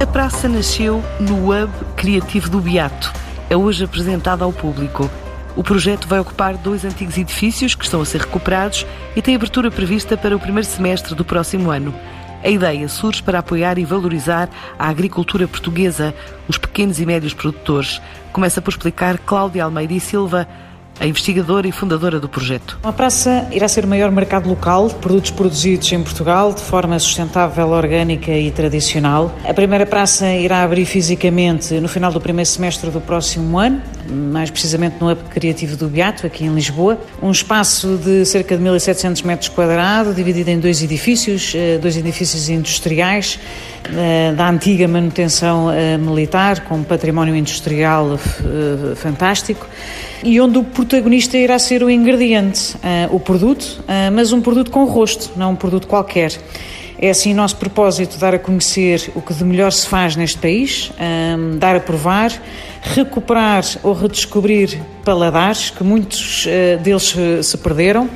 A praça nasceu no Hub Criativo do Beato. É hoje apresentada ao público. O projeto vai ocupar dois antigos edifícios que estão a ser recuperados e tem abertura prevista para o primeiro semestre do próximo ano. A ideia surge para apoiar e valorizar a agricultura portuguesa, os pequenos e médios produtores. Começa por explicar Cláudia Almeida e Silva, a investigadora e fundadora do projeto. A praça irá ser o maior mercado local de produtos produzidos em Portugal de forma sustentável, orgânica e tradicional. A primeira praça irá abrir fisicamente no final do primeiro semestre do próximo ano, mais precisamente no Hub Criativo do Beato, aqui em Lisboa. Um espaço de cerca de 1.700 metros quadrados, dividido em dois edifícios, eh, dois edifícios industriais eh, da antiga manutenção eh, militar, com património industrial fantástico e onde o protagonista irá ser o ingrediente, uh, o produto, uh, mas um produto com rosto, não um produto qualquer. É assim nosso propósito dar a conhecer o que de melhor se faz neste país, um, eh, dar a provar, recuperar ou redescobrir paladares que muitos uh, deles se perderam uh,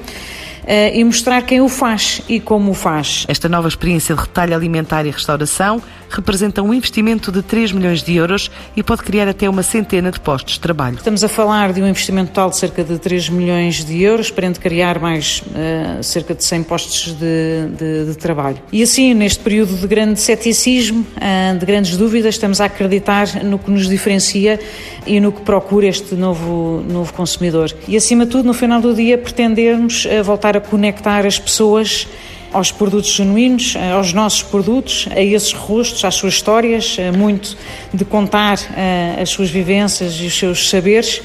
e mostrar quem o faz e como o faz. Esta nova experiência de retalho alimentar e restauração representa um investimento de 3 milhões de euros e pode criar até uma centena de postos de trabalho. Estamos a falar de um investimento total de cerca de 3 milhões de euros, para criar mais uh, cerca de 100 postos de, de, de, trabalho. E assim, neste período de grande ceticismo, uh, de grandes dúvidas, estamos a acreditar no que nos diferencia e no que procura este novo, novo consumidor. E acima de tudo, no final do dia, pretendemos voltar a conectar as pessoas aos produtos genuínos, aos nossos produtos, a esses rostos, às suas histórias, muito de contar eh, as suas vivências e os seus saberes,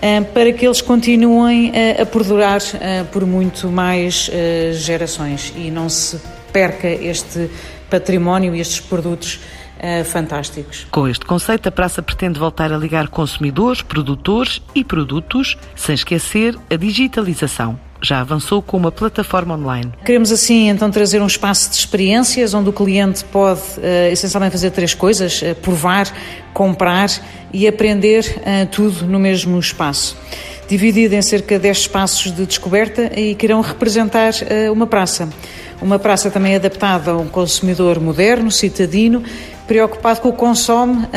eh, para que eles continuem a perdurar eh, por muito mais gerações e não se perca este património e estes produtos fantásticos. Com este conceito, a praça pretende voltar a ligar consumidores, produtores e produtos, sem esquecer a digitalização já avançou com uma plataforma online. Queremos assim então trazer um espaço de experiências onde o cliente pode uh, essencialmente fazer três coisas: uh, provar, comprar e aprender uh, tudo no mesmo espaço. Dividido em cerca de 10 espaços de descoberta e que irão representar uma praça. Uma praça também adaptada a um consumidor moderno, citadino, preocupado com o consome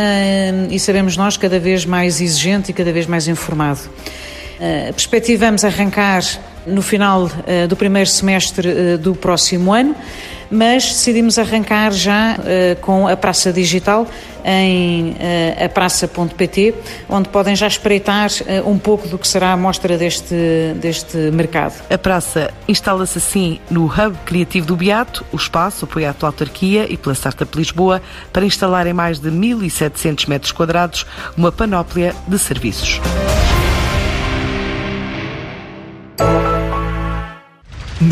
e sabemos nós cada vez mais exigente e cada vez mais informado. Perspectivamos arrancar no final uh, do primeiro semestre uh, do próximo ano, mas decidimos arrancar já uh, com a Praça Digital em apraça.pt, onde podem já espreitar um pouco do que será a mostra deste, deste mercado. A praça instala-se assim no Hub Criativo do Beato, o espaço apoiado pela autarquia e pela Startup Lisboa para instalar em mais de 1.700 metros quadrados uma panóplia de serviços.